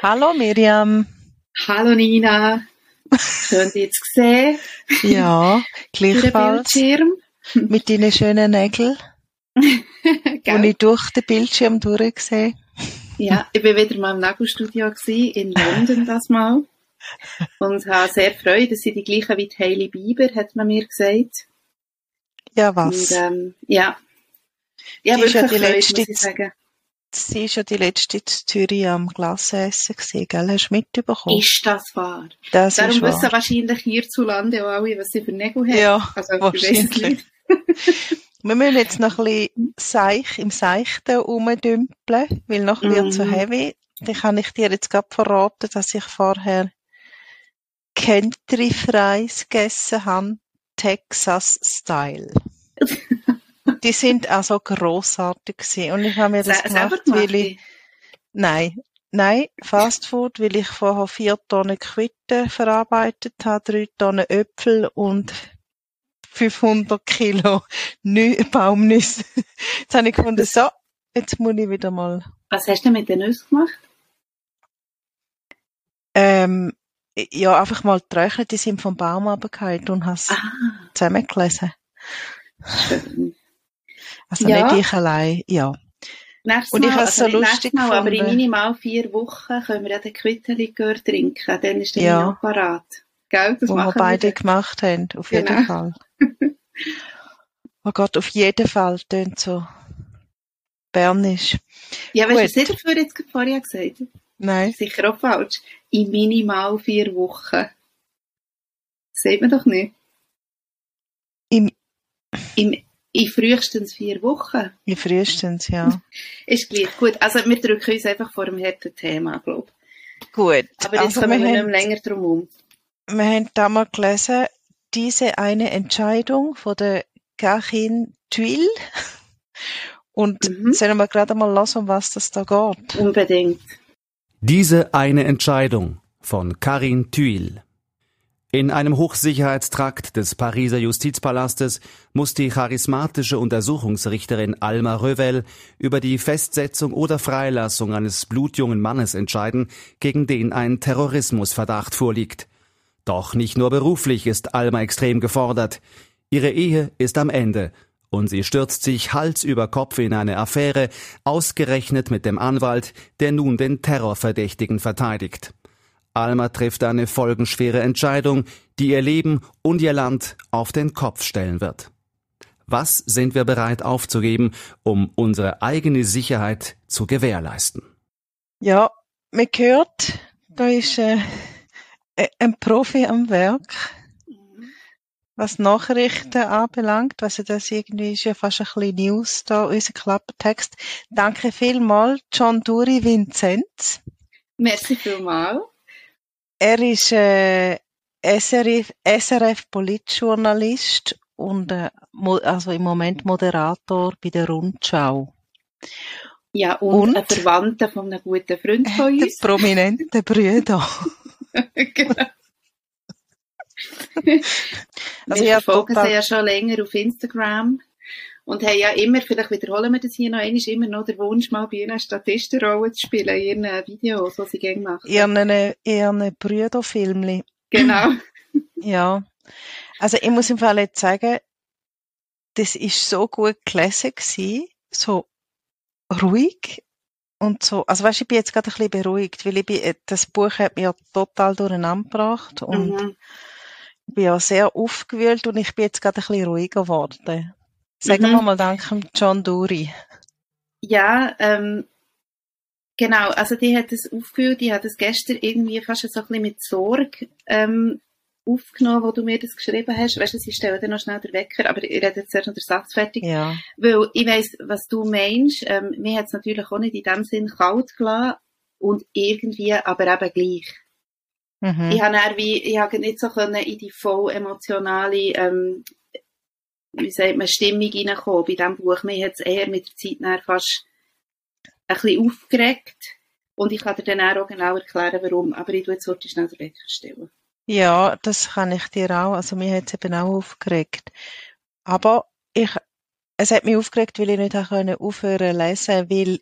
Hallo Miriam. Hallo Nina. Schön dich zu sehen. Ja, gleichfalls. Bildschirm. Mit deinen schönen Nägeln. Und ich durch den Bildschirm durchgesehen. Ja, ich war wieder mal im Nagelstudio in London das Mal. Und habe sehr Freude, dass sie die gleichen wie Hailey Bieber, hat man mir gesagt. Ja, was? Und, ähm, ja. Ja, Die ist ja die Freude, letzte sagen. Sie ist ja die letzte in Zürich am Glasessen gewesen, gell? Hast du mitbekommen? Ist das wahr? das Darum ist wissen wahr. wahrscheinlich hierzulande auch alle, was sie für Nägel haben. Ja, also, wahrscheinlich. Wir müssen jetzt noch ein bisschen seich, im Seichten rumdümpeln, weil nachher wird so Mhm. heavy. Dann kann ich dir jetzt gerade verraten, dass ich vorher Country Fries gegessen habe, Texas Style. Die sind also grossartig gewesen. Und ich habe mir das Se- gemacht, gemacht? weil ich, nein, nein, Fast Food, weil ich vorher vier Tonnen Quitten verarbeitet habe, drei Tonnen Äpfel und 500 Kilo Nü Baumnüsse. Jetzt habe ich gefunden, so, jetzt muss ich wieder mal, Was hast du denn mit den Nüssen gemacht? ähm, ja, einfach mal getrocknet, die sind vom Baum runtergefallen und habe es Ah, zusammengelesen. schön. Also Ja. nicht ich allein, ja. Nächstes Und ich Mal, also so lustig Mal, aber in minimal vier Wochen können wir ja den Quittenlikör trinken. Dann ist der Ja. parat. Gell, das wo wir beide wir. gemacht haben, auf jeden Genau. Fall. Oh Gott, auf jeden Fall tönt so bernisch. Ja, weißt du, was ich dafür jetzt vorher gesagt habe? Nein, Sicher auch falsch. In minimal vier Wochen. Sieht man doch nicht. Im- Im, in frühestens vier Wochen. wie frühestens, ja. Ist gleich. Gut, also wir drücken uns einfach vor dem harten Thema, glaube Gut, ich. Aber jetzt also wir kommen wir nicht haben, mehr länger drum um. wir haben da mal gelesen, diese eine Entscheidung von der Karin Thuil. Und Mhm. sollen wir gerade mal hören, um was das da geht? Unbedingt. Diese eine Entscheidung von Karin Thuil. In einem Hochsicherheitstrakt des Pariser Justizpalastes muss die charismatische Untersuchungsrichterin Alma Rövel über die Festsetzung oder Freilassung eines blutjungen Mannes entscheiden, gegen den ein Terrorismusverdacht vorliegt. Doch nicht nur beruflich ist Alma extrem gefordert. Ihre Ehe ist am Ende und sie stürzt sich Hals über Kopf in eine Affäre, ausgerechnet mit dem Anwalt, der nun den Terrorverdächtigen verteidigt. Alma trifft eine folgenschwere Entscheidung, die ihr Leben und ihr Land auf den Kopf stellen wird. Was sind wir bereit aufzugeben, um unsere eigene Sicherheit zu gewährleisten? Ja, man hört, da ist äh, äh, ein Profi am Werk. Was Nachrichten anbelangt, also das irgendwie ist ja fast ein bisschen News da, unser Klappertext. Danke vielmals, John Duri Vinzenz. Merci vielmals. Er ist äh, SRF, SRF Politjournalist und äh, also im Moment Moderator bei der Rundschau. Ja, und, Und? ein Verwandter von einem guten Freund von Der uns. prominente Brüder. genau. Also wir verfolgen sie ja schon länger auf Instagram und haben ja immer, vielleicht wiederholen wir das hier noch einmal, immer noch den Wunsch, mal bei ihnen eine Statistenrolle zu spielen in ihren Videos, die sie gerne machen. Ihren, ihren Brüderfilmli. Genau. Ja. Also ich muss im Fall jetzt sagen, das ist so gut gelesen gewesen, so ruhig und so. Also weißt, ich bin jetzt gerade ein bisschen beruhigt, weil ich bin, äh, das Buch hat mir total durcheinander gebracht und Mhm. ich bin ja sehr aufgewühlt und ich bin jetzt gerade ein bisschen ruhiger geworden. Sagen Mhm. wir mal danke John Dury. Ja, ähm, genau, also die hat es aufgeführt, die hat es gestern irgendwie fast so ein bisschen mit Sorge ähm, aufgenommen, wo du mir das geschrieben hast. Weißt du, ich stelle dann noch schnell den Wecker, aber ich rede jetzt erst noch den Satz fertig. Ja. Weil ich weiss, was du meinst. Ähm, mir hat es natürlich auch nicht in dem Sinn kalt gelassen und irgendwie aber eben gleich. Mhm. Ich habe wie, ich habe nicht so können in die voll emotionale, ähm, wie sagt man, Stimmung reinkommen bei diesem Buch. Mir hat es eher mit der Zeit fast ein bisschen aufgeregt. Und ich kann dir dann auch genau erklären, warum. Aber ich tue jetzt heute schnell den Wecker stellen. Ja, das kann ich dir auch. Also mir hat es eben auch aufgeregt. Aber ich, es hat mich aufgeregt, weil ich nicht auch können aufhören lesen, weil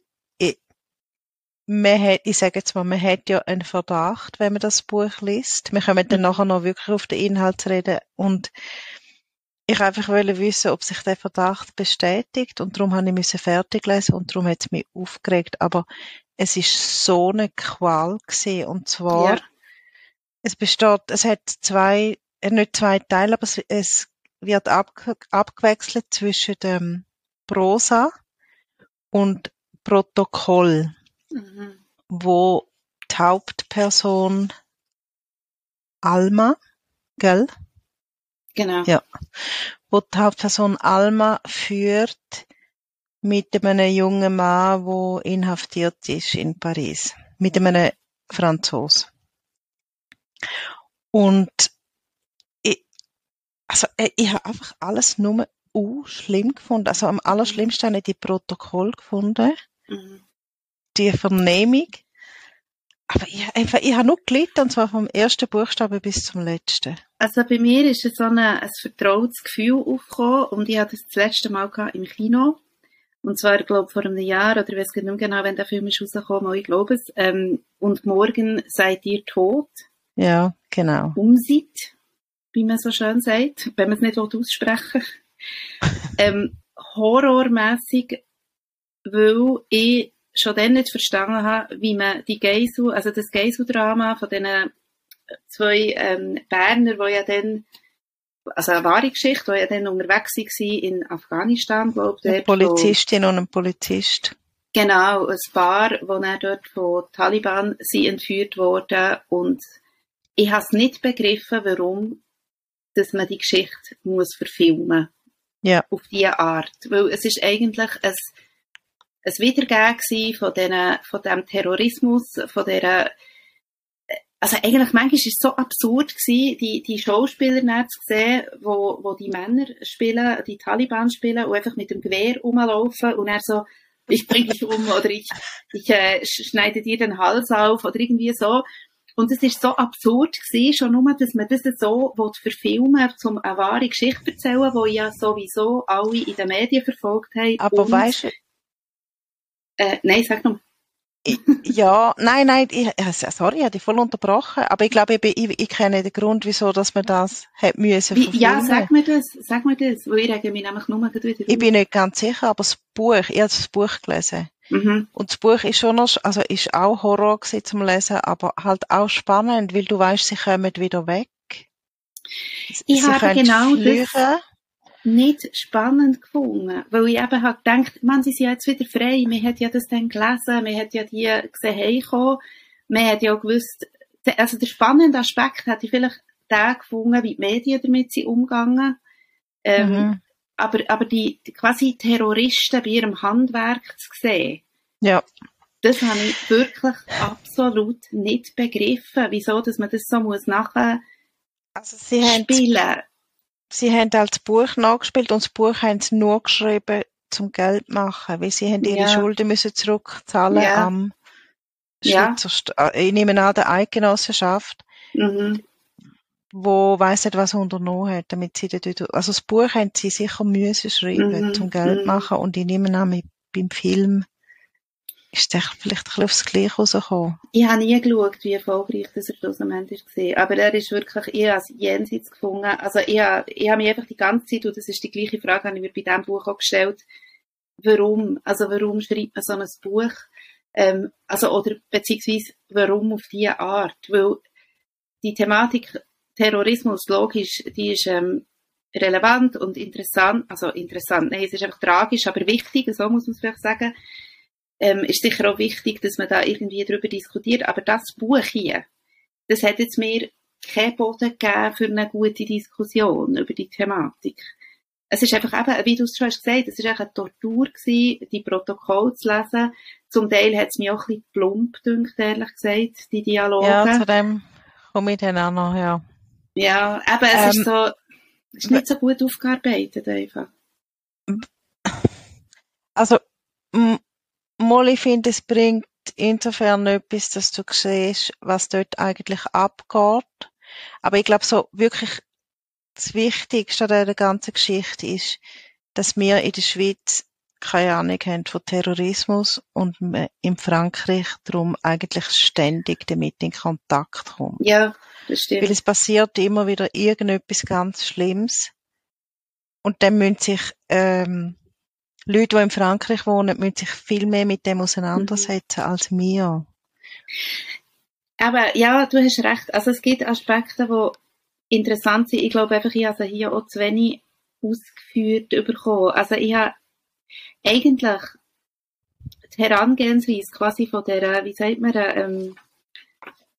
man hat, ich sage jetzt mal, man hat ja einen Verdacht, wenn man das Buch liest. Wir kommen dann nachher noch wirklich auf den Inhalt reden und ich einfach wollte wissen, ob sich der Verdacht bestätigt und darum habe ich müssen fertig lesen und darum hat es mich aufgeregt. Aber es ist so eine Qual gewesen und zwar Ja. es besteht, es hat zwei, äh, nicht zwei Teile, aber es, es wird abge abgewechselt zwischen dem Prosa und Protokoll, Mhm. wo die Hauptperson Alma, gell? Genau. Ja. Wo die Hauptperson Alma führt mit einem jungen Mann, wo inhaftiert ist in Paris. Mit einem Franzos. Und ich, also äh, ich habe einfach alles nur uh, schlimm gefunden. Also am allerschlimmsten habe ich die Protokoll gefunden, Mhm. die Vernehmung. Aber ich, einfach, ich habe nur gelitten, und zwar vom ersten Buchstaben bis zum letzten. Also bei mir ist so eine, ein vertrautes Gefühl aufgekommen und ich hatte das das letzte Mal im Kino. Und zwar, ich glaube, vor einem Jahr, oder ich weiß nicht mehr genau, wenn der Film ist rausgekommen, aber ich glaube es. Ähm, und morgen seid ihr tot, Ja, genau. umsieht, wie man so schön sagt, wenn man es nicht aussprechen ähm, Horrormässig, weil ich schon dann nicht verstanden habe, wie man die Geisel, also das Geiseldrama von diesen zwei ähm, Berner, die ja dann, also eine wahre Geschichte, die ja dann unterwegs waren in Afghanistan, glaube ich. Eine dort, wo- Polizistin und ein Polizist. Genau, ein Paar, wo dann dort von Taliban sind entführt worden und ich habe es nicht begriffen, warum dass man die Geschichte muss verfilmen Ja. auf diese Art, weil es ist eigentlich ein, ein Wiedergeben von, diesen, von dem Terrorismus, von dieser also eigentlich manchmal ist es so absurd gewesen, die, die Schauspieler zu sehen, wo, wo die Männer spielen, die Taliban spielen und einfach mit dem Gewehr rumlaufen und er so, ich bringe dich um oder ich, ich äh, sch- schneide dir den Hals auf oder irgendwie so. Und es ist so absurd gewesen, schon nur, dass man das so will verfilmen um eine wahre Geschichte zu erzählen, die ja sowieso alle in den Medien verfolgt haben. Aber weißt du, Äh, nein, sag noch. Ja, nein, nein, ich, ja, sorry, ich habe dich voll unterbrochen, aber ich glaube, ich, ich, ich kenne den Grund, wieso, dass man das hat müssen Wie, ja, sag mir das, sag mir das, weil ich rege mich nämlich nur wieder Ich bin nicht ganz sicher, aber das Buch, ich habe das Buch gelesen. Mhm. Und das Buch ist schon noch, also ist auch Horror gewesen zum Lesen, aber halt auch spannend, weil du weißt, sie kommen wieder weg. Ich sie habe können genau das- fliehen. Nicht spannend gefunden, weil ich eben halt gedacht, man, sie sind ja jetzt wieder frei, man hat ja das dann gelesen, man hat ja die gesehen heimkommen, man hat ja auch gewusst, also der spannende Aspekt hätte ich vielleicht den gefunden, wie die Medien damit sind umgegangen, ähm, Mhm. aber, aber die, die quasi Terroristen bei ihrem Handwerk zu sehen, Ja, das habe ich wirklich absolut nicht begriffen, wieso, dass man das so muss nachher also sie spielen. Sie haben halt das Buch nachgespielt und das Buch haben sie nur geschrieben zum Geld machen, weil sie haben ihre Ja. Schulden müssen zurückzahlen Ja. am Ja. Schweizer, St äh, ich nehme an, der Eidgenossenschaft, Mhm. wo weiss nicht, was unternommen hat, damit sie dort, also das Buch haben sie sicher müssen schreiben, Mhm, zum Geld mhm. machen und ich nehme an, mit, beim Film ist es vielleicht ein aufs Gleiche rausgekommen. Ich habe nie geschaut, wie erfolgreich das er schlussendlich war. Aber er ist wirklich, ich es jenseits gefunden. Also ich habe, ich habe mich einfach die ganze Zeit, und das ist die gleiche Frage, habe ich mir bei diesem Buch auch gestellt, warum? Also warum schreibt man so ein Buch? Ähm, also, oder beziehungsweise warum auf diese Art? Weil die Thematik Terrorismus, logisch, die ist ähm, relevant und interessant, also interessant, nein, es ist einfach tragisch, aber wichtig, so muss man es vielleicht sagen ähm, ist sicher auch wichtig, dass man da irgendwie drüber diskutiert. Aber das Buch hier, das hat jetzt mir keinen Boden gegeben für eine gute Diskussion über die Thematik. Es ist einfach eben, wie du es schon hast gesagt, es ist einfach eine Tortur gewesen, die Protokolle zu lesen. Zum Teil hat es mich auch ein bisschen plump gedünkt, ehrlich gesagt, die Dialoge. Ja, zu dem komme ich dann auch noch, ja. Ja, eben, es Ähm, ist so, es ist nicht so gut aufgearbeitet einfach. Also, mal, ich finde, es bringt insofern etwas, dass du siehst, was dort eigentlich abgeht. Aber ich glaube, so wirklich das Wichtigste an dieser ganzen Geschichte ist, dass wir in der Schweiz keine Ahnung haben von Terrorismus und in Frankreich darum eigentlich ständig damit in Kontakt kommt. Ja, das Weil stimmt. es passiert immer wieder irgendetwas ganz Schlimmes. Und dann müssen sich ähm, Leute, die in Frankreich wohnen, müssen sich viel mehr mit dem auseinandersetzen als wir. Aber ja, du hast recht. Also es gibt Aspekte, die interessant sind. Ich glaube einfach, ich habe hier auch zu wenig ausgeführt bekommen. Also ich habe eigentlich die Herangehensweise quasi von der, wie sagt man, ähm,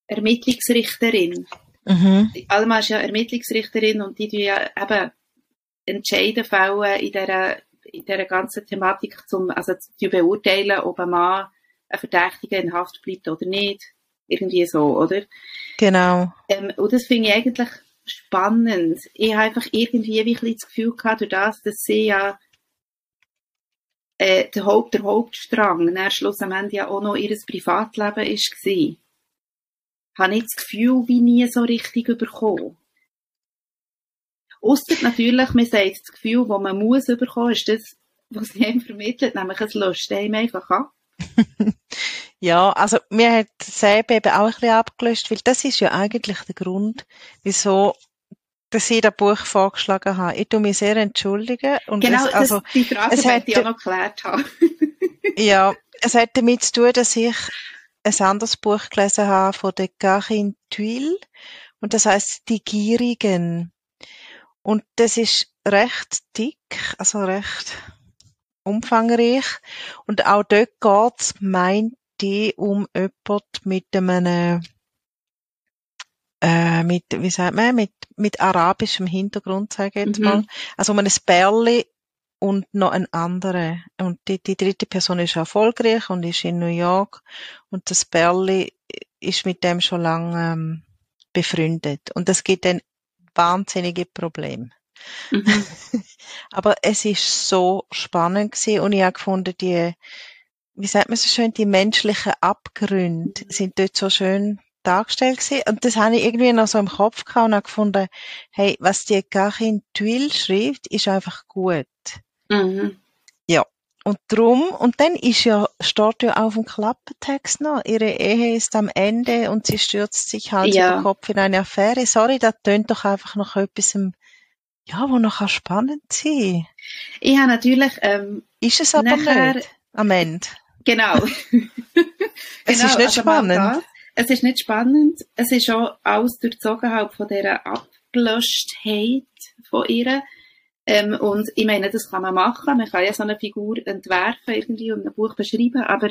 Ermittlungsrichterin. Mhm. Alma ist ja Ermittlungsrichterin und die tun ja eben Entscheiden fällen in dieser, in dieser ganzen Thematik, zum, also zu beurteilen, ob ein Mann ein Verdächtiger in Haft bleibt oder nicht. Irgendwie so, oder? Genau. Ähm, und das finde ich eigentlich spannend. Ich habe einfach irgendwie wie ein bisschen das Gefühl gehabt, durch das, dass sie ja äh, der, Haupt, der Hauptstrang dann schlussendlich ja auch noch ihr Privatleben ist war, habe ich das Gefühl wie nie so richtig bekommen. Ausser natürlich, man sagt, das Gefühl, das man muss bekommen, ist das, was sie einem vermittelt, nämlich es löscht einem einfach ab. Ja, also mir hat Säbe eben auch ein bisschen abgelöst, weil das ist ja eigentlich der Grund, wieso dass ich das Buch vorgeschlagen habe. Ich tue mich sehr entschuldigen. Und Genau, es, also, das, die Frage es ich auch noch geklärt haben. Ja, es hat damit zu tun, dass ich ein anderes Buch gelesen habe von der Karin Thuil und das heißt Die Gierigen. Und das ist recht dick, also recht umfangreich. Und auch dort geht's, meint die, um jemand mit einem äh, mit, wie sagt man, mit, mit arabischem Hintergrund, sage ich jetzt Mhm. mal. Also um ein Bärli und noch ein anderer. Und die, die dritte Person ist erfolgreich und ist in New York. Und das Bärli ist mit dem schon lange ähm, befreundet. Und das gibt dann wahnsinnige Probleme. Mhm. Aber es ist so spannend gewesen und ich habe gefunden, die, wie sagt man so schön, die menschlichen Abgründe sind dort so schön dargestellt gewesen. Und das habe ich irgendwie noch so im Kopf gehabt und habe gefunden, hey, was die Karin Thuil schreibt, ist einfach gut. Mhm. Und drum, und dann ist ja, steht ja auf dem Klappentext noch, ihre Ehe ist am Ende und sie stürzt sich Hals Ja. über Kopf in eine Affäre. Sorry, das tönt doch einfach noch etwas, ja, wo noch spannend sein. Ich habe natürlich, ähm, Ist es aber Nachher- nicht. Am Ende. genau. Es ist nicht also spannend. Es ist nicht spannend. Es ist auch alles durchzogen halt von dieser Abgelöschtheit von ihr. Ähm, und ich meine, das kann man machen. Man kann ja so eine Figur entwerfen irgendwie und ein Buch beschreiben, aber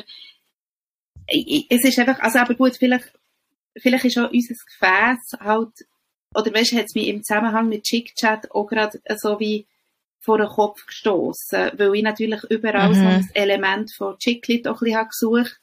es ist einfach, also aber gut, vielleicht, vielleicht ist auch unser Gefäß halt, oder weißt du, hat es mich im Zusammenhang mit Chick-Chat auch gerade so wie vor den Kopf gestoßen, weil ich natürlich überall so Mhm. ein Element von Chicklit auch ein bisschen habe gesucht.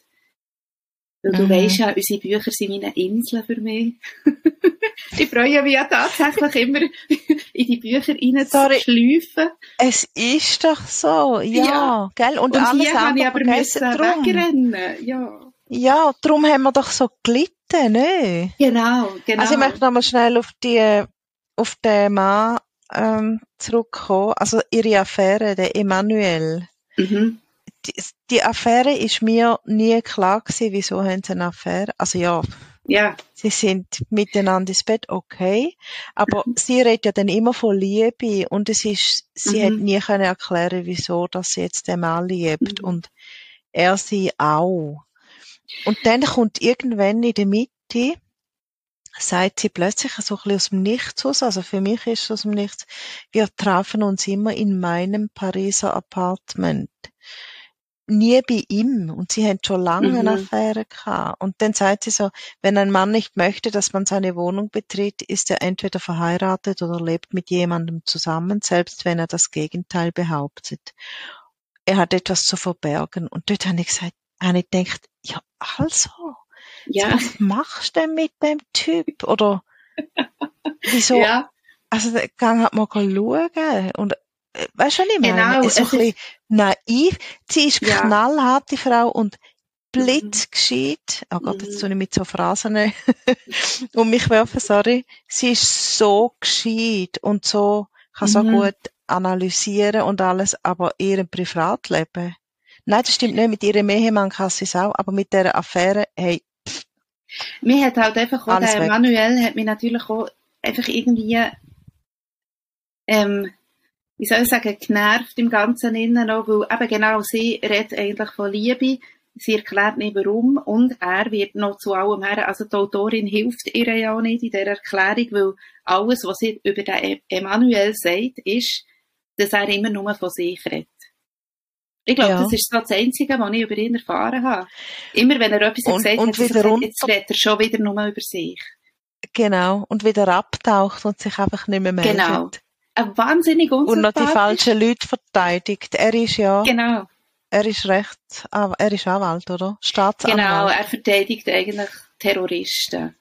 Weil du Mhm. weisst ja, unsere Bücher sind wie eine Insel für mich. ich freue mich ja tatsächlich immer, in die Bücher reinzuschleifen. Es ist doch so, ja, Ja. gell? Und, Und alles hier habe ich andere aber müssen wegrennen. Ja, Ja, drum haben wir doch so gelitten, ne? genau, genau. Also ich möchte nochmal schnell auf die, auf den Mann ähm, zurückkommen. Also ihre Affäre, der Emanuel. mhm. Die, die Affäre ist mir nie klar gewesen, wieso haben sie eine Affäre. Also ja, Ja, sie sind miteinander ins Bett, okay. Aber sie redet ja dann immer von Liebe und es ist, sie Mhm. hat nie können erklären, wieso, dass sie jetzt den Mann liebt Mhm. und er sie auch. Und dann kommt irgendwann in der Mitte, sagt sie plötzlich so ein bisschen aus dem Nichts aus, also für mich ist es aus dem Nichts, wir trafen uns immer in meinem Pariser Apartment. Nie bei ihm und sie haben schon lange Mhm. eine Affäre gehabt. Und dann sagt sie so, wenn ein Mann nicht möchte, dass man seine Wohnung betritt, ist er entweder verheiratet oder lebt mit jemandem zusammen, selbst wenn er das Gegenteil behauptet. Er hat etwas zu verbergen. Und dort habe ich gesagt, habe ich gedacht, ja, also, Ja, was machst du denn mit dem Typ? Oder wieso? ja, Also, der Gang hat mal schauen. Und, weißt du, was ich meine? Genau, so ein bisschen naiv. Sie ist Ja. knallhart, die Frau, und blitzgescheit. Oh Gott, jetzt Mhm. tue ich mit so Phrasen um mich werfen, sorry. Sie ist so gescheit und so, kann so Mhm. gut analysieren und alles, aber ihrem Privatleben. Nein, das stimmt nicht. Mit ihrem Ehemann kann sie es auch, aber mit dieser Affäre, hey, mir hat halt einfach auch der weg. Manuel hat mich natürlich auch einfach irgendwie, ähm, wie soll ich sagen, genervt im Ganzen innen auch, weil eben genau sie redet eigentlich von Liebe, sie erklärt nicht warum und er wird noch zu allem her, also die Autorin hilft ihr ja auch nicht in der Erklärung, weil alles, was sie über den E- Emanuel sagt, ist, dass er immer nur von sich redet. Ich glaube, Ja. das ist so das Einzige, was ich über ihn erfahren habe. Immer wenn er etwas Und- gesagt und hat, gesagt, jetzt redet er schon wieder nur über sich. genau, und wieder abtaucht und sich einfach nicht mehr meldet. Genau. Ein wahnsinnig Und noch die unsympathisch. falschen Leute verteidigt. Er ist ja, Genau, er ist recht, er ist Anwalt, oder? genau. Staatsanwalt. Er verteidigt eigentlich Terroristen.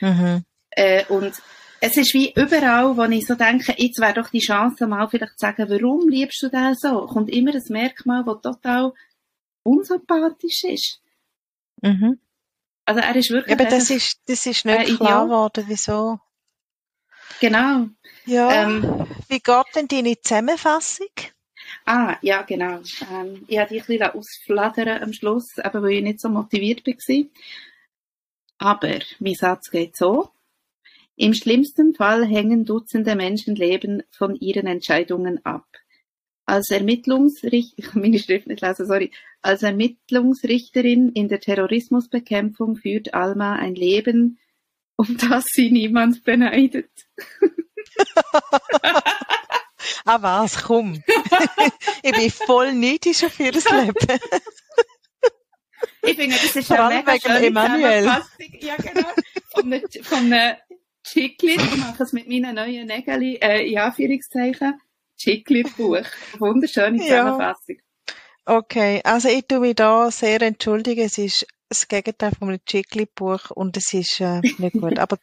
Mhm. Äh, und es ist wie überall, wo ich so denke, jetzt wäre doch die Chance, mal vielleicht zu sagen, warum liebst du den so? Kommt immer ein Merkmal, das total unsympathisch ist. Mhm. Also er ist wirklich Eben, das ist, das ist nicht klar geworden, wieso. genau. Ja, Ähm, wie geht denn deine Zusammenfassung? Ah, ja, genau. Ähm, ich habe dich ein bisschen ausflattern am Schluss, eben weil ich nicht so motiviert war. Aber mein Satz geht so. Im schlimmsten Fall hängen Dutzende Menschenleben von ihren Entscheidungen ab. Als Ermittlungsricht ich kann meine Schrift nicht lesen, sorry. Als Ermittlungsrichterin in der Terrorismusbekämpfung führt Alma ein Leben, um das sie niemand beneidet. Ah was, komm. ich bin voll neidisch auf ihr Leben. Ich finde, das ist Vor eine mega wegen Emanuel. Zusammenfassung. Ja, genau. Von einem, von einem Chicklit. Ich mache es mit meinen neuen Nägeln, äh, in Anführungszeichen. Chicklit-Buch. Wunderschöne Ja. Zusammenfassung. Okay, also ich tue mich da sehr entschuldigen. Es ist das Gegenteil von einem Chickli-Buch und es ist äh, nicht gut. Aber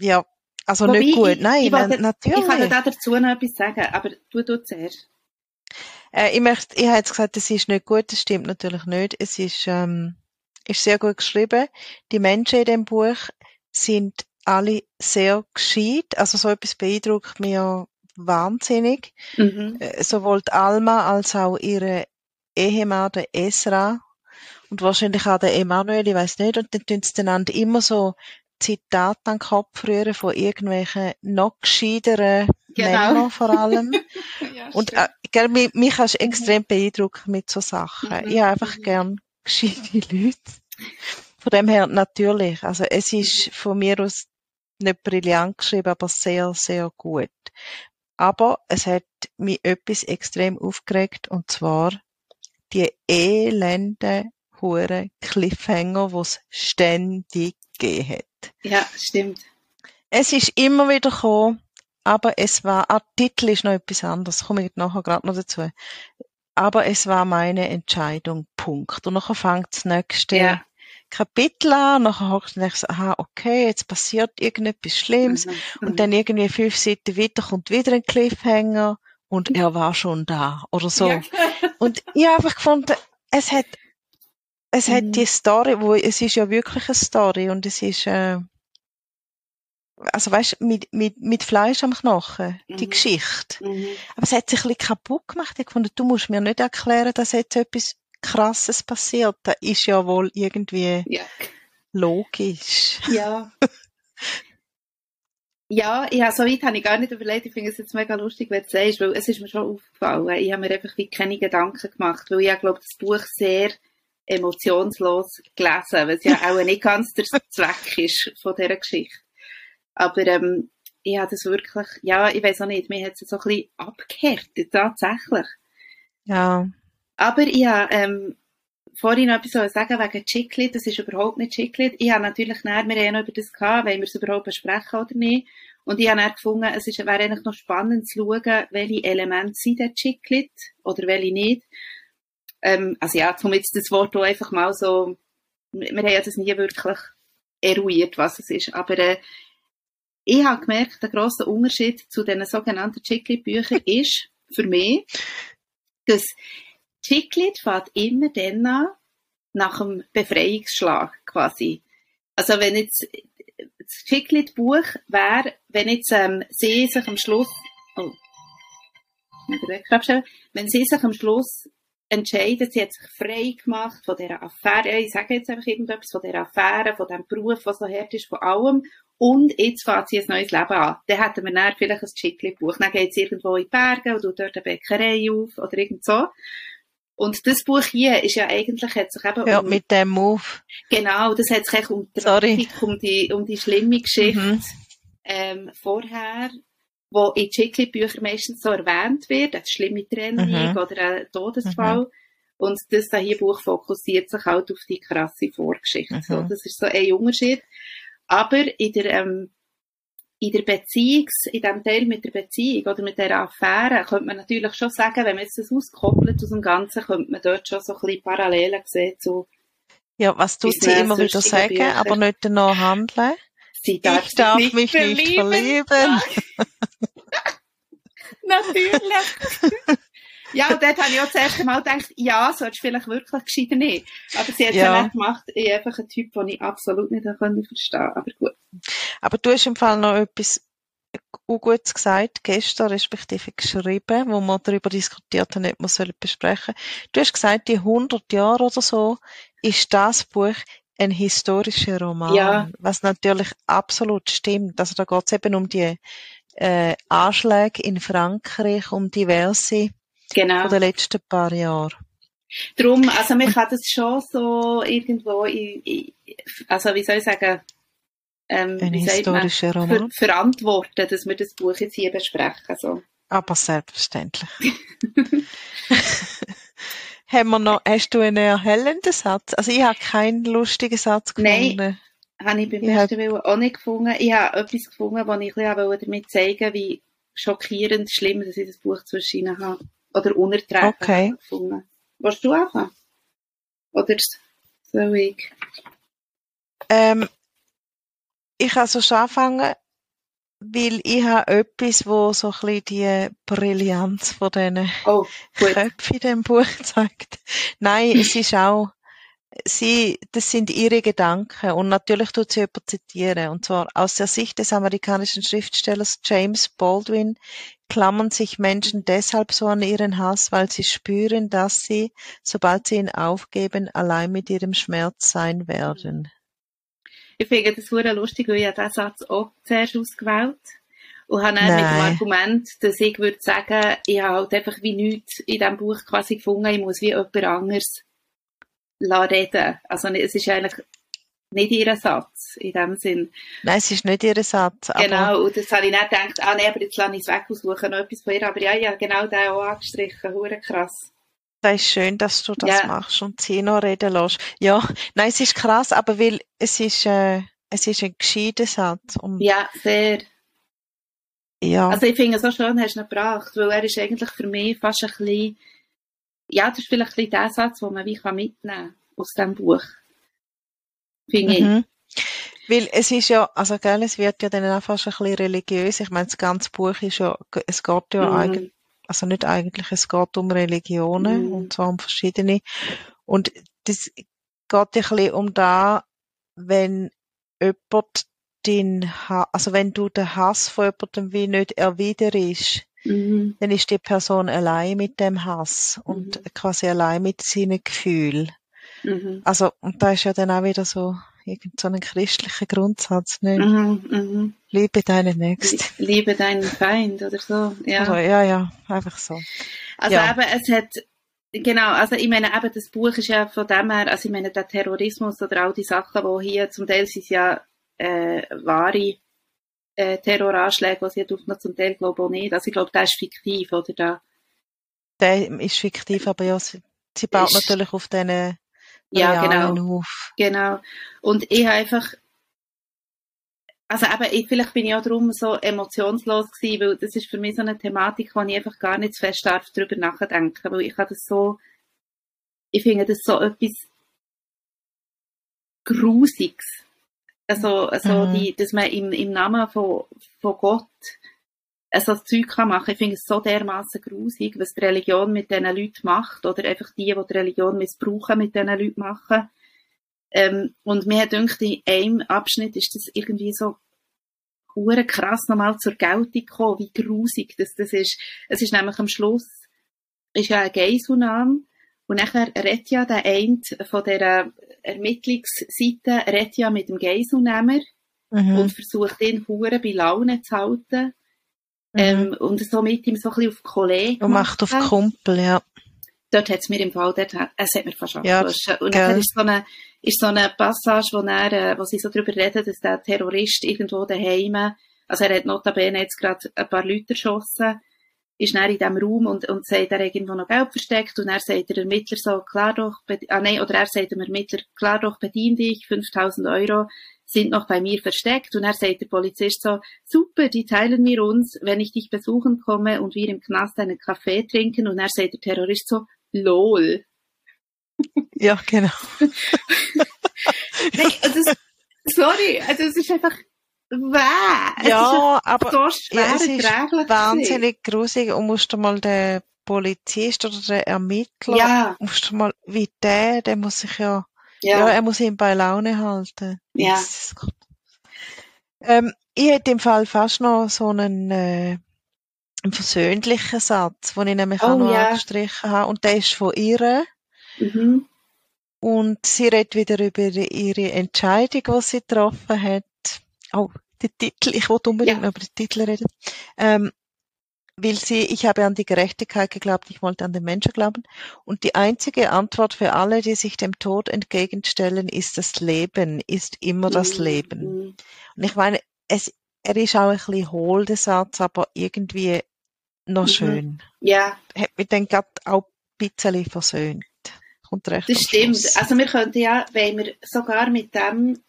ja, also Wobei, nicht gut. ich- Nein, ich wollte- natürlich. Ich kann da dazu noch etwas sagen, aber du du zuerst. Äh, ich möchte, ich habe jetzt gesagt, es ist nicht gut, das stimmt natürlich nicht. Es ist, ähm, ist sehr gut geschrieben. Die Menschen in dem Buch sind alle sehr gescheit. Also so etwas beeindruckt mich ja wahnsinnig. Mhm. Äh, Sowohl die Alma als auch ihre Ehemann, der Esra. Und wahrscheinlich auch der Emanuel, ich weiß nicht. Und dann tun sie einander immer so Zitate Kopf rühren von irgendwelchen noch gescheiteren Genau. Männern vor allem. Ja, Und äh, gell, mich, mich hast du extrem beeindruckt mit so Sachen. Mhm, Ich habe einfach mhm. gern gescheite Leute. Von dem her natürlich. Also es ist von mir aus nicht brillant geschrieben, aber sehr, sehr gut. Aber es hat mich etwas extrem aufgeregt und zwar die elende hure Cliffhanger, die es ständig gegeben hat. Ja, stimmt. Es ist immer wieder gekommen, aber es war, ah, der Titel ist noch etwas anderes, komme ich nachher gerade noch dazu. Aber es war meine Entscheidung, Punkt. Und nachher fängt das nächste Ja. Kapitel an, nachher hockst du und denkst, aha, okay, jetzt passiert irgendetwas Schlimmes. Mhm. Und dann irgendwie fünf Seiten weiter kommt wieder ein Cliffhanger und er war schon da oder so. Ja. Und ich habe einfach gefunden, es hat, es hat Mhm. die Story, wo, es ist ja wirklich eine Story und es ist, äh, also weißt, mit, mit, mit Fleisch am Knochen, die Mhm. Geschichte. Mhm. Aber es hat sich ein bisschen kaputt gemacht. Ich gefunden, du musst mir nicht erklären, dass jetzt etwas Krasses passiert. Das ist ja wohl irgendwie Ja. logisch. Ja. Ja, ja, so weit habe ich gar nicht überlegt. Ich finde es jetzt mega lustig, wenn du sagst, weil es ist mir schon aufgefallen. Ich habe mir einfach wie keine Gedanken gemacht, weil ich glaube, das Buch sehr emotionslos gelesen, weil es ja auch nicht ganz der Zweck ist von dieser Geschichte. Aber ähm, ich habe das wirklich, ja, ich weiß auch nicht, mir hat es so ein bisschen abgehärtet, tatsächlich. Ja. Aber ich habe ähm, vorhin noch etwas sagen wegen Chiclet. Das ist überhaupt nicht Chiclet. Ich habe natürlich näher, wir haben noch über das gehabt, wollen wir es überhaupt besprechen oder nicht. Und ich habe dann gefunden, es ist, wäre eigentlich noch spannend zu schauen, welche Elemente sind der Chiclet oder welche nicht. Ähm, also ja, zum jetzt das Wort auch einfach mal so, wir haben ja das nie wirklich eruiert, was es ist. Aber äh, ich habe gemerkt, der grosse Unterschied zu den sogenannten Chiclet-Büchern ist für mich, dass Chiclet fährt immer dann an, nach dem Befreiungsschlag quasi. Also wenn jetzt das Chiclet-Buch wäre, wenn jetzt ähm, sie sich am Schluss, oh, wenn sie sich am Schluss entscheidet, sie hat sich frei gemacht von dieser Affäre, ich sage jetzt einfach irgendetwas, von dieser Affäre, von diesem Beruf, was so hart ist, von allem, und jetzt fängt sie ein neues Leben an. Dann hätten wir dann vielleicht ein Chiclet-Buch. Dann geht sie irgendwo in die Berge und tut dort eine Bäckerei auf oder irgend so. Und das Buch hier ist ja eigentlich, hat sich eben ja, um, mit dem Move. Genau, das hat sich um, die, um die, um die schlimme Geschichte, mhm. ähm, vorher, wo in Chickly-Büchern meistens so erwähnt wird, eine schlimme Trennung mhm. oder ein Todesfall. Mhm. Und das da hier Buch fokussiert sich halt auf die krasse Vorgeschichte. So, mhm. das ist so ein Unterschied. Aber in der, ähm, in der Beziehungs, in dem Teil mit der Beziehung oder mit der Affäre, könnte man natürlich schon sagen, wenn man jetzt das auskoppelt aus dem Ganzen, könnte man dort schon so ein bisschen Parallelen sehen zu Ja, was tut sie immer wieder sagen, Bücher. aber nicht danach handeln? Sie darf ich darf nicht mich verlieben. nicht verlieben. Natürlich. Ja, und dort habe ich auch das erste Mal gedacht, ja, solltest du vielleicht wirklich gescheiter nicht. Aber sie hat es ja. ja nicht gemacht. Ich bin einfach ein Typ, den ich absolut nicht verstehen konnte. Aber gut. Aber du hast im Fall noch etwas gut gesagt, gestern respektive geschrieben, wo wir darüber diskutiert haben, ob wir es besprechen Du hast gesagt, die 100 Jahre oder so ist das Buch ein historischer Roman. Ja. Was natürlich absolut stimmt. Also da geht es eben um die äh, Anschläge in Frankreich, um diverse genau. von den letzten paar Jahren. Drum, also man kann das schon so irgendwo, in, in, also wie soll ich sagen, ähm, Ein historischer man, Roman. Ver verantworten, dass wir das Buch jetzt hier besprechen. So. Aber selbstverständlich. Haben wir noch, hast du einen erhellenden Satz? Also ich habe keinen lustigen Satz gefunden. Nein, habe ich beim Ich ersten Willen auch nicht gefunden. Ich habe etwas gefunden, wo ich bisschen damit zeigen wollte, wie schockierend schlimm dass ich das Buch zu erscheinen habe. Oder unerträglich Okay. gefunden. Willst du anfangen? Oder soll ich? Ähm, ich kann so schon anfangen, weil ich habe etwas, wo so ein bisschen die Brillanz von diesen Oh. Köpfen in dem Buch zeigt. Nein, es ist auch, sie, das sind ihre Gedanken und natürlich tut sie jemand zitieren und zwar aus der Sicht des amerikanischen Schriftstellers James Baldwin klammern sich Menschen deshalb so an ihren Hass, weil sie spüren, dass sie, sobald sie ihn aufgeben, allein mit ihrem Schmerz sein werden. Ich finde das sehr lustig, weil ich habe diesen Satz auch zuerst ausgewählt und habe dann mit dem Nein. Argument, dass ich würde sagen, ich habe halt einfach wie nichts in diesem Buch quasi gefunden, ich muss wie jemand anderes reden. Also es ist eigentlich nicht ihr Satz in dem Sinn. Nein, es ist nicht ihr Satz, Genau, und das habe ich nicht gedacht, ah nee, aber jetzt lasse ich es weg aussuchen, noch etwas von ihr. Aber ja, ja, genau den auch angestrichen, hure krass. Das ist schön, dass du das Ja. machst und sie noch reden lässt. Ja, nein, es ist krass, aber weil es ist, äh, es ist ein gescheiter Satz und Ja, sehr. ja, Also ich finde es so schön, hast du ihn gebracht, weil er ist eigentlich für mich fast ein bisschen, ja, das ist vielleicht ein bisschen der Satz, den man wie kann mitnehmen kann aus diesem Buch. Finde ich. Mhm. Weil es ist ja, also gell, es wird ja dann auch fast ein bisschen religiös. Ich meine, das ganze Buch ist ja, es geht ja Mhm. eigentlich, also nicht eigentlich, es geht um Religionen Mhm. und zwar um verschiedene. Und das geht ein bisschen um da, wenn jemand den, Ha- also wenn du den Hass von jemandem wie nicht erwiderst, Mhm. dann ist die Person allein mit dem Hass und Mhm. quasi allein mit seinen Gefühlen. Mhm. Also, und da ist ja dann auch wieder so, irgend so ein christlicher Grundsatz, ne? Mhm. Mhm. Liebe deinen Nächsten. Liebe deinen Feind oder so. Ja. Also, ja, ja, einfach so. Also Ja. eben, es hat, genau, also ich meine eben, das Buch ist ja von dem her, also ich meine, der Terrorismus oder all die Sachen, die hier, zum Teil sind es ja äh, wahre äh, Terroranschläge, die sie dürfen noch zum Teil glaube ich auch nicht. Also ich glaube, der ist fiktiv, oder da. Der ist fiktiv, aber ja, es- sie baut Ist- natürlich auf diesen Ja, genau. auf. Genau. Und ich habe einfach, also eben, ich, vielleicht bin ich auch darum so emotionslos gewesen, weil das ist für mich so eine Thematik, wo ich einfach gar nicht zu fest darf darüber nachdenken, weil ich habe das so, ich finde das so etwas Grusiges. Also, also Mhm. die, dass man im, im Namen von, von Gott so Zeug kann machen. Ich finde es so dermaßen grusig, was die Religion mit diesen Leuten macht, oder einfach die, die die Religion missbrauchen, mit diesen Leuten machen. Ähm, und mir denkt, in einem Abschnitt ist das irgendwie so hure krass nochmal zur Geltung gekommen, wie grusig das, das ist. Es ist nämlich am Schluss, ist ja ein Geiselnahme, und nachher redet ja der eine von dieser Ermittlungsseite, redet ja mit dem Geiselnehmer Mhm. und versucht ihn hure bei Laune zu halten. Mhm. Ähm, und so mit ihm so ein bisschen auf Kollegen und macht auf. Kumpel, ja. Dort hat es mir im Fall, dort, hat- es hat mir fast Ja, abgelöscht. Und gell. dann ist so eine, ist so eine Passage, wo, er, äh, wo sie so darüber reden, dass der Terrorist irgendwo daheim, also er hat notabene jetzt gerade ein paar Leute erschossen, ist dann in diesem Raum und, und sagt, er irgendwo noch Geld versteckt und er sagt der Ermittler so, klar doch, ah nein, oder er sagt dem Ermittler, klar doch, bedien dich, 5000 Euro sind noch bei mir versteckt und er sagt der Polizist so, super, die teilen wir uns, wenn ich dich besuchen komme und wir im Knast einen Kaffee trinken und er sagt der Terrorist so, lol. Ja, genau. Nein, das, sorry, also es ist einfach, Es Ja, aber so ja, es ist wahnsinnig grusig und musst du mal den Polizist oder den Ermittler, Ja, musst du mal, wie der, der muss sich ja, ja, ja, er muss ihn bei Laune halten. Ja. Ähm, ich hätte im Fall fast noch so einen, äh, einen versöhnlichen Satz, den ich nämlich Oh, auch noch ja. angestrichen habe. Und der ist von ihr. mhm. Und sie redet wieder über ihre Entscheidung, die sie getroffen hat. Oh, der Titel, ich wollte unbedingt Ja. über den Titel reden. Ähm, will sie, ich habe an die Gerechtigkeit geglaubt, ich wollte an den Menschen glauben. Und die einzige Antwort für alle, die sich dem Tod entgegenstellen, ist das Leben, ist immer das Mhm. Leben. Mhm. Und ich meine, es, er ist auch ein bisschen hohl, der Satz, aber irgendwie noch Mhm. schön. Ja, Hat mich dann gerade auch ein bisschen versöhnt. Kommt recht das stimmt. Also wir könnten ja, wenn wir sogar mit dem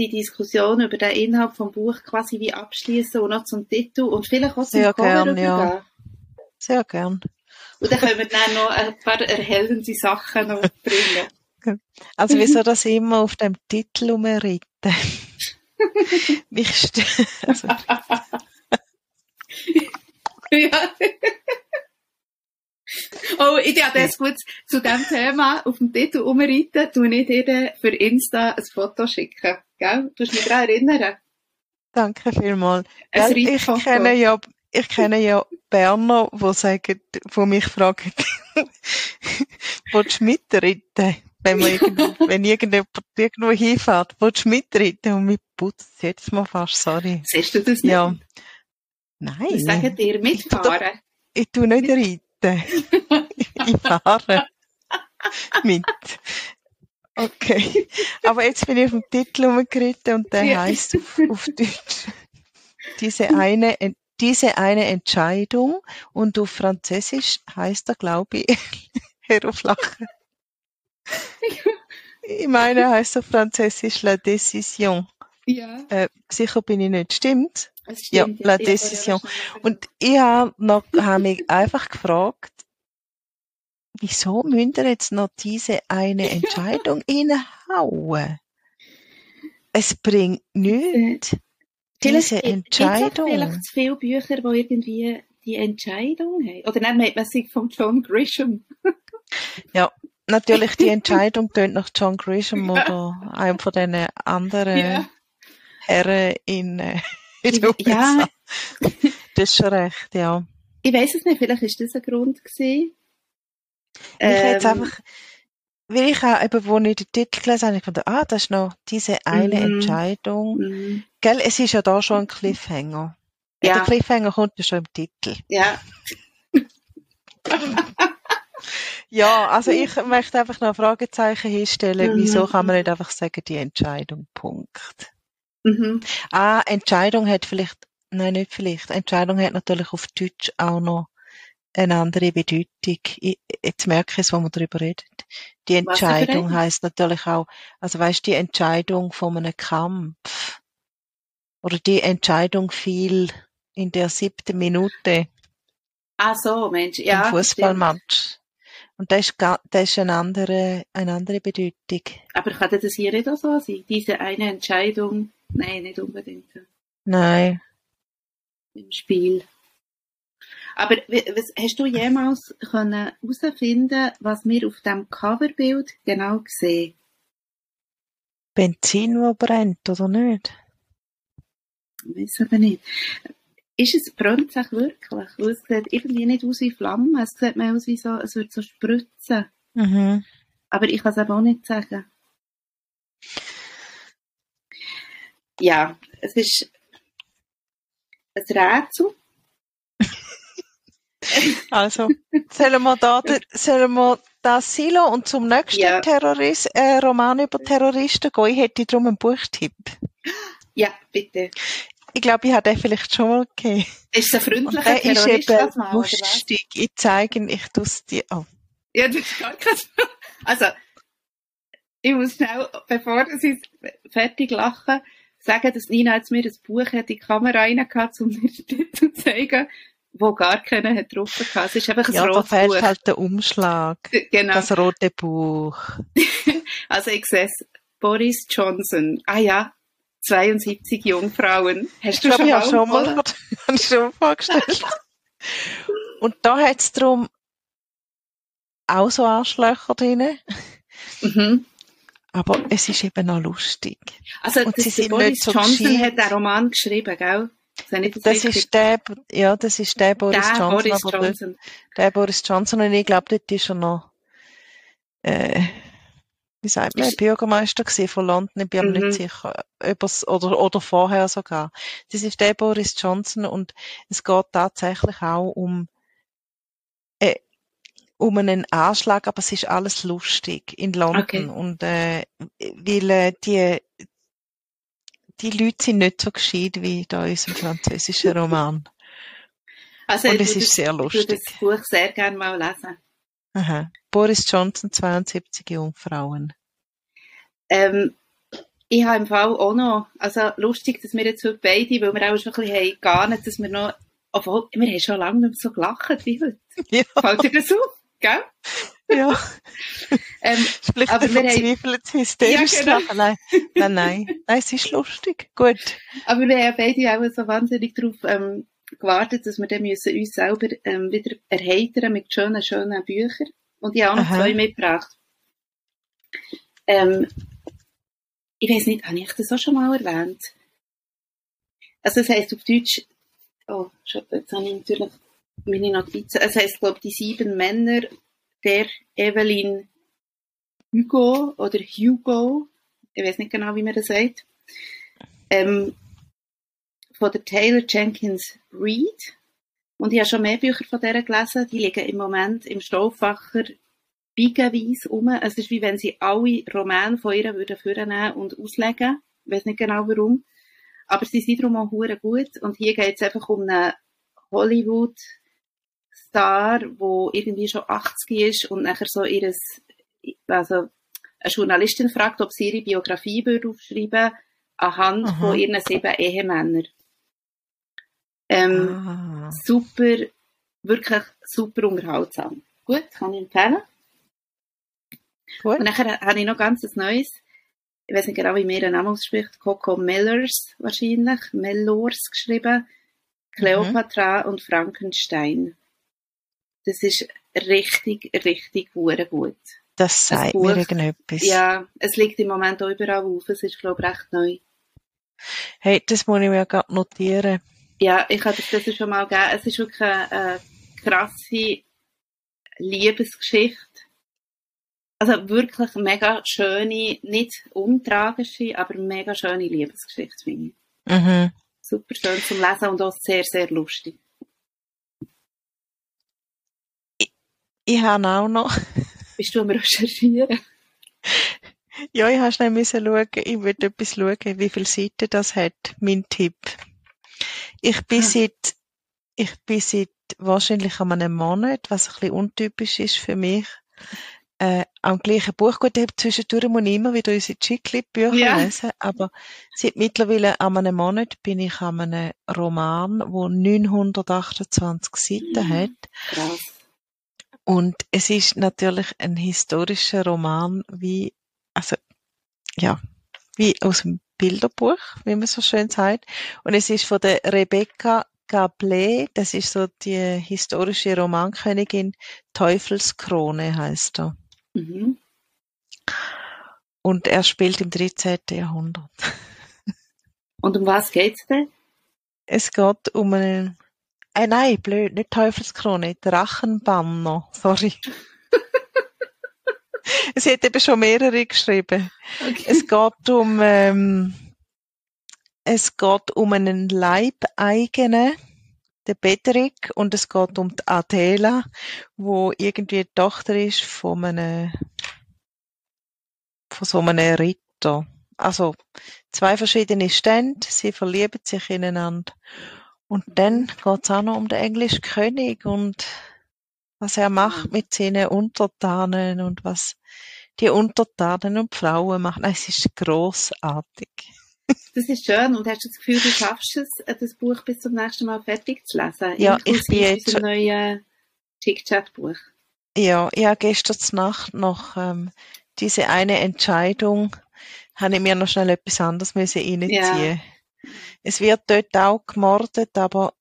die Diskussion über den Inhalt vom Buch quasi wie abschließen und noch zum Titel und vielleicht auch zum Sehr Cover gern, ja. Sehr gern. Und dann können wir dann noch ein paar erhellende Sachen noch bringen. Also wieso das immer auf dem Titel umreiten? Mich st- also, ja. Oh, ich habe das gut zu dem Thema auf dem Titel umreiten, tu ich dir für Insta ein Foto schicken. Gell? Du musst mich daran erinnern. danke vielmals. Gell, ich kenne ja, ich kenne ja Berner, wo sagen, wo mich fragen, willst du mitreiten? Wenn man wenn irgendjemand irgendwo hinfährt, willst du mitreiten? Und mit putzt jetzt mal fast, sorry. Siehst du das nicht? Ja. Ich sage Nein, dir, mitfahren. ich tu nicht reiten. Ich fahre mit. Okay. Aber jetzt bin ich auf den Titel umgeritten und der Ja. heißt auf, Deutsch diese eine, diese eine Entscheidung und auf Französisch heißt er, glaube ich, lachen. Ich meine, er heißt auf Französisch La Décision. Ja, Äh, sicher bin ich nicht, stimmt? Es Ja. La Décision. Und ich habe noch, habe mich einfach gefragt, wieso müsst ihr jetzt noch diese eine Entscheidung reinhauen? Es bringt nichts. Vielleicht Diese Entscheidung. vielleicht zu viele Bücher, die irgendwie die Entscheidung haben. Oder meint man sich von John Grisham. Natürlich, die Entscheidung tönt nach John Grisham oder einem von den anderen Ja. Herren in, äh, in Ja. Das ist schon recht, ja. Ich weiß es nicht, vielleicht ist das ein Grund gewesen. Ich hätte jetzt Ähm, einfach, weil ich auch eben, wo ich den Titel gelesen habe, ich fand, ah, das ist noch diese eine Mhm. Entscheidung. mm, Gell, es ist ja da schon ein Cliffhanger. Der Ja, Cliffhanger kommt ja schon im Titel. ja. Ja, also ich möchte einfach noch ein Fragezeichen hinstellen. Mhm. Wieso kann man nicht einfach sagen, die Entscheidung, Punkt. Mhm. Ah, Entscheidung hat vielleicht, nein, nicht vielleicht. Entscheidung hat natürlich auf Deutsch auch noch eine andere Bedeutung. Ich, jetzt merke ich es, wo wir darüber reden. Die Entscheidung heißt natürlich auch, also weißt die Entscheidung von einem Kampf oder die Entscheidung fiel in der siebten Minute. Ah so, Mensch, ja. Im Fußballmatch. Und das ist, das ist eine andere, eine andere Bedeutung. Aber kann das hier nicht auch so sein? Diese eine Entscheidung? Nein, nicht unbedingt. Nein. Im Spiel. Aber was, hast du jemals herausfinden was wir auf dem Coverbild genau sehen? Benzin, wo brennt, oder nicht? Ich weiß aber nicht. Ist es, brennt sich wirklich? Weil es sieht irgendwie nicht aus wie Flammen, es sieht mehr aus wie so, es würde so spritzen. Mhm. Aber ich kann es eben auch nicht sagen. Ja, es ist ein Rätsel. Also, sollen wir da, sollen wir das Silo und zum nächsten Ja. Terrorist, äh, Roman über Terroristen gehen? Ich hätte darum einen Buchtipp. Ja, bitte. Ich glaube, ich habe den vielleicht schon mal gegeben. Ist ein Und freundlicher der ist Terrorist eben das mal, lustig. Ich zeige ihn, ich tue es dir. Oh. Ja, das ist gar kein Also, ich muss schnell, bevor sie fertig lachen, sagen, dass Nina jetzt mir ein Buch hat in die Kamera reingehabt, um mir zu zeigen, wo gar keiner hat drauf gehabt. Es ist einfach ein Ja, da rotes fehlt Buch. halt der Umschlag. Genau. Das rote Buch. Also ich sehe es. Boris Johnson. Ah ja, 72 Jungfrauen. Hast Ich du glaube, schon ich mal, schon mal, ich schon mal vorgestellt. Und da hat es darum auch so Arschlöcher drin. Mhm. Aber es ist eben noch lustig. Also Und sie der sind Boris nicht so Johnson gescheit. hat den Roman geschrieben, gell? Das, Das ist der, ja, das ist der Boris der Johnson, Boris Johnson. der Boris Johnson und ich glaube, dort ist er noch, äh, wie sagt man, Ist- Bürgermeister gewesen von London. Ich bin mir Mhm. nicht sicher, ob er's, oder, oder vorher sogar. Das ist der Boris Johnson und es geht tatsächlich auch um, um einen Anschlag, aber es ist alles lustig in London Okay. und äh, weil äh, die die Leute sind nicht so gescheit wie da in unserem französischen Roman. Also, Und ich es ist sehr Ich würde lustig. das Buch sehr gerne mal lesen. Aha. Boris Johnson, 72 Jungfrauen. Ähm, ich habe im Fall auch noch, also lustig, dass wir jetzt heute beide, weil wir auch schon ein bisschen haben geahnt, dass wir noch, obwohl, wir haben schon lange nicht mehr so gelacht wie heute. Ja, Fällt dir das auf? Gell? ja. Ähm, vielleicht Aber wir haben- verzweifeltes hysterisches Ja, genau. Nein, nein, nein. Nein, es ist lustig. Gut. aber wir haben beide auch so wahnsinnig darauf ähm, gewartet, dass wir dann müssen uns selber ähm, wieder erheitern mit schönen, schönen Büchern. Und ich habe auch noch zwei mitgebracht. Ähm, ich weiß nicht, habe ich das auch schon mal erwähnt? Also es heisst auf Deutsch, oh, jetzt habe ich natürlich meine Notizen, es heisst, glaube die sieben Männer der Evelyn Hugo oder Hugo, ich weiß nicht genau, wie man das sagt, ähm, von der Taylor Jenkins Reid. Und ich habe schon mehr Bücher von der gelesen, die liegen im Moment im Stauffacher biegenweise rum. Es ist wie wenn sie alle Romane von ihr würden vornehmen und auslegen. Ich weiß nicht genau warum. Aber sie sind darum auch gut. Und hier geht es einfach um einen Hollywood-Star, der irgendwie schon 80 ist und nachher so ihres, also eine Journalistin fragt, ob sie ihre Biografie würde aufschreiben anhand Aha. von ihren sieben Ehemännern. Ähm, Ah. super, wirklich super unterhaltsam. Gut, kann ich empfehlen. Gut. Und nachher habe ich noch ganz ein neues, ich weiß nicht genau, wie mir der Name ausspricht, Coco Mellors wahrscheinlich, Mellors geschrieben, Cleopatra und Frankenstein. Das ist richtig, richtig hure gut. Das sagt mir irgendetwas. Ja, es liegt im Moment auch überall auf, es ist glaube ich recht neu. Hey, das muss ich mir gerade notieren. Ja, ich hatte das das schon mal gegeben. Es ist wirklich eine, eine krasse Liebesgeschichte. Also wirklich mega schöne, nicht untragische, aber mega schöne Liebesgeschichte, finde ich. Mhm. Super schön zum Lesen und auch sehr, sehr lustig. Ich habe auch noch, Bist du am Recherchieren? ja, ich habe schnell müssen schauen, ich will etwas schauen, wie viele Seiten das hat, mein Tipp. Ich bin Ah. seit, Ich bin seit wahrscheinlich an einem Monat, was ein bisschen untypisch ist für mich, äh, am gleichen Buch. Gut, ich habe zwischendurch muss ich immer wieder unsere Chicklit-Bücher Ja. lesen, aber seit mittlerweile an einem Monat bin ich an einem Roman, wo 928 Seiten Mhm. hat. Krass. Und es ist natürlich ein historischer Roman, wie, also, ja, wie aus dem Bilderbuch, wie man so schön sagt. Und es ist von der Rebecca Gablé, das ist so die historische Romankönigin, Teufelskrone heißt er. Mhm. Und er spielt im 13. Jahrhundert. Und um was geht's denn? Es geht um einen, äh, nein, blöd, nicht Teufelskrone, Drachenbanner, sorry. es hat eben schon mehrere geschrieben. Okay. Es geht um, ähm, es geht um einen Leibeigenen, der Bedrick, und es geht um die Adela, wo irgendwie die Tochter ist von einem, von so einem Ritter. Also, zwei verschiedene Stände, sie verlieben sich ineinander. Und dann geht's auch noch um den englischen König und was er macht mit seinen Untertanen und was die Untertanen und Frauen machen. Es ist grossartig. Das ist schön. Und hast du das Gefühl, du schaffst es, das Buch bis zum nächsten Mal fertig zu lesen? Ja, ich bin jetzt diesem neuen Chick-Chat-Buch. Ja, ja, gestern Nacht noch ähm, diese eine Entscheidung, habe ich mir noch schnell etwas anderes müssen reinziehen. Es wird dort auch gemordet, aber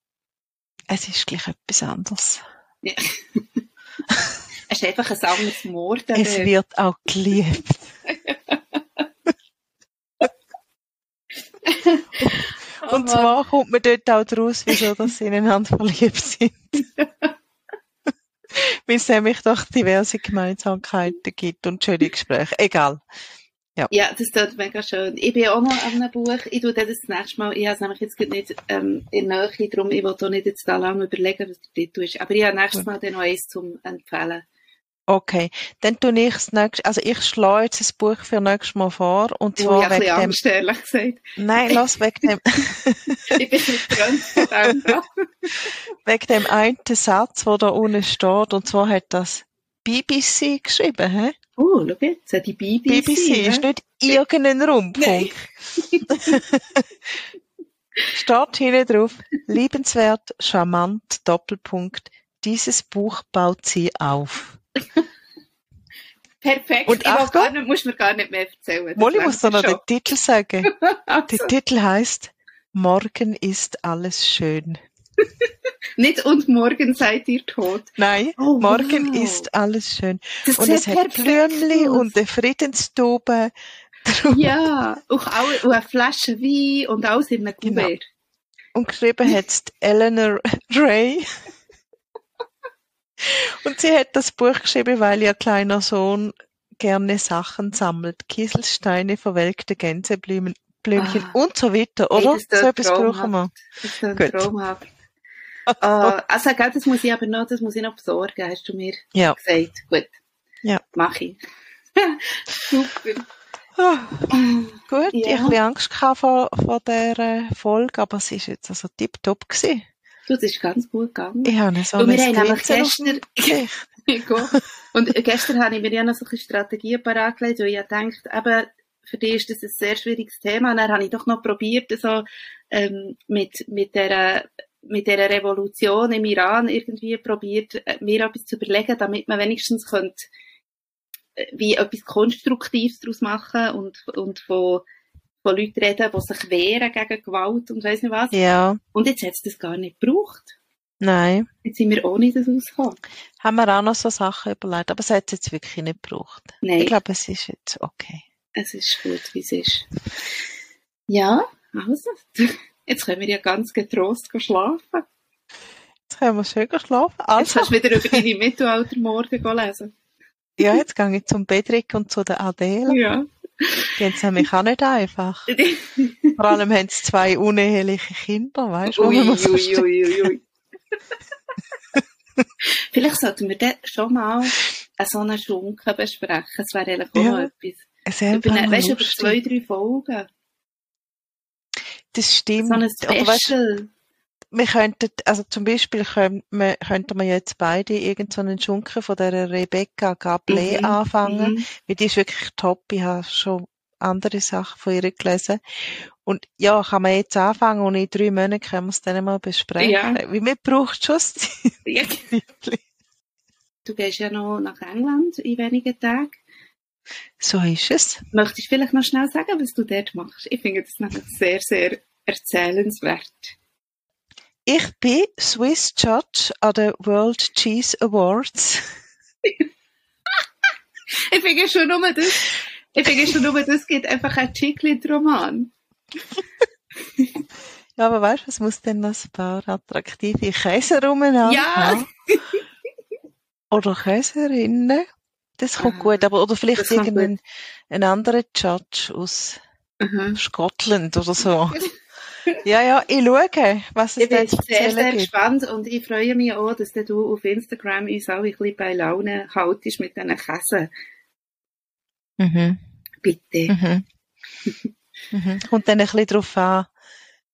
es ist gleich etwas anderes. Ja. es ist einfach ein anderes Morden. Es dort. wird auch geliebt. Oh Und Mann. zwar kommt man dort auch draus, wieso dass sie ineinander verliebt sind. Weil es nämlich doch diverse Gemeinsamkeiten gibt und schöne Gespräche. Egal. Ja, das tut mega schön. Ich bin auch noch an einem Buch. Ich tue das das nächste Mal. Ich habe es nämlich jetzt nicht ähm, in der Nähe, darum ich will auch nicht jetzt da lange überlegen, was der Titel ist. Aber ich habe nächstes Mal dann noch eins zum Empfehlen. Okay, dann tue ich das nächste, also ich schlage jetzt das Buch für nächstes Mal vor und Oh, zwar ich habe ein wegen bisschen dem, Angst, ehrlich gesagt. nein, lass wegen dem, Ich bin von dem. wegen dem einen Satz, wo da unten steht und zwar hat das BBC geschrieben, hä? Oh, schau jetzt, die BBC. BBC ist ne? nicht irgendein Rundfunk. Steht hinten drauf, liebenswert, charmant, Doppelpunkt, dieses Buch baut sie auf. Perfekt. Und Achtung. gar nicht, muss mir gar nicht mehr erzählen. Molly muss da noch den Titel sagen. schon. Der Also, Titel heißt Morgen ist alles schön. nicht und morgen seid ihr tot. Nein, Oh, morgen wow. ist alles schön. Das Und es hat Blümli und eine Friedensstube. drauf. Ja, auch, auch eine Flasche Wein und alles in einem Genau. Kuvert. Und geschrieben hat es Eleanor Ray. Und sie hat das Buch geschrieben, weil ihr kleiner Sohn gerne Sachen sammelt. Kieselsteine, verwelkte Gänseblümchen Blümchen Ah. und so weiter, Hey, oder? klingt so etwas brauchen wir. Das ist Gut. traumhaft. Ah, also, gell, das muss ich aber noch, das muss ich noch besorgen, hast du mir Ja. gesagt. Gut. Ja. Mach ich. Super. Ah, gut, Ja. ich hatte Angst gehabt vor, vor dieser Folge, aber es ist jetzt also tipptopp gewesen. Du, das ist ganz gut gegangen. Ich habe so Und wir haben nämlich gestern-. Und gestern habe ich mir ja noch so eine Strategie parat gelegt, weil ich gedacht, eben, für dich ist das ein sehr schwieriges Thema. Und dann habe ich doch noch probiert, so, ähm, mit, mit der, mit der Revolution im Iran irgendwie probiert, äh, mir etwas zu überlegen, damit man wenigstens könnte, äh, wie etwas Konstruktives daraus machen und, und von, von Leuten reden, die sich wehren gegen Gewalt und weiss nicht was. Ja, Und jetzt hat es das gar nicht gebraucht. nein. Jetzt sind wir ohne das rausgekommen. Haben wir auch noch so Sachen überlegt, aber es hat es jetzt wirklich nicht gebraucht. Nein. Ich glaube, es ist jetzt okay. Es ist gut, wie es ist. Ja, also, jetzt können wir ja ganz getrost schlafen. Jetzt können wir schön schlafen. Jetzt Also, kannst du wieder über deine Mittelaltermorgen gehen lesen. ja, jetzt gehe ich zum Bedrick und zu der Adele. Ja. Die haben es nämlich auch nicht einfach. Vor allem haben sie zwei uneheliche Kinder, weißt du? ui, so ui, ui, ui, ui. Vielleicht sollten wir dann schon mal so einen Schunken besprechen. Das wäre eigentlich auch Ja, noch etwas. Es Über, weißt du, über zwei, drei Folgen. Das stimmt. So ein Special. wir könnten, also zum Beispiel könnten wir, könnten wir jetzt beide irgendeinen so Schunken von der Rebecca Gablé Mhm, anfangen, mhm. weil die ist wirklich top. Ich habe schon andere Sachen von ihr gelesen. Und ja, kann man jetzt anfangen und in drei Monaten können wir es dann mal besprechen. Ja. Weil wir braucht schon das Ja. Du gehst ja noch nach England in wenigen Tagen. So ist es. Möchtest du vielleicht noch schnell sagen, was du dort machst? Ich finde das nämlich sehr, sehr erzählenswert. Ich bin Swiss Judge an den World Cheese Awards. Ich finde schon nur das, ich finde schon nur das gibt einfach ein Chiclet-Roman. Ja, aber weißt du, es muss dann noch ein paar attraktive Käse rumhaben. Ja. Oder Käserinnen. Das kommt gut. Aber, oder vielleicht irgendein ein anderer Judge aus Mhm. Scotland oder so. ja, ja, ich schaue, was es Ich bin da zu sehr, sehr erzählen gibt. gespannt und ich freue mich auch, dass du auf Instagram uns auch ein bisschen bei Laune haltest mit diesen Käse. Mhm. Bitte. Mhm. mhm. Kommt dann ein bisschen darauf an,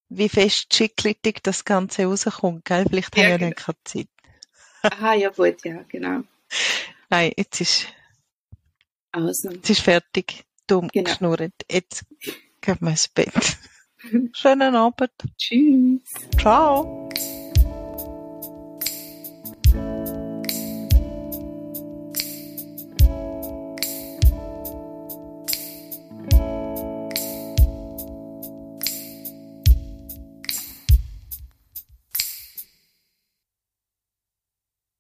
wie fest schicklitig das Ganze rauskommt, gell? Vielleicht Ja, haben wir genau. dann keine Zeit. Aha, ja gut, ja, genau. Nein, jetzt ist, Also, jetzt ist fertig. Dumm Genau. geschnurrt. Jetzt gehen wir ins Bett. Schönen Abend. tschüss. Ciao.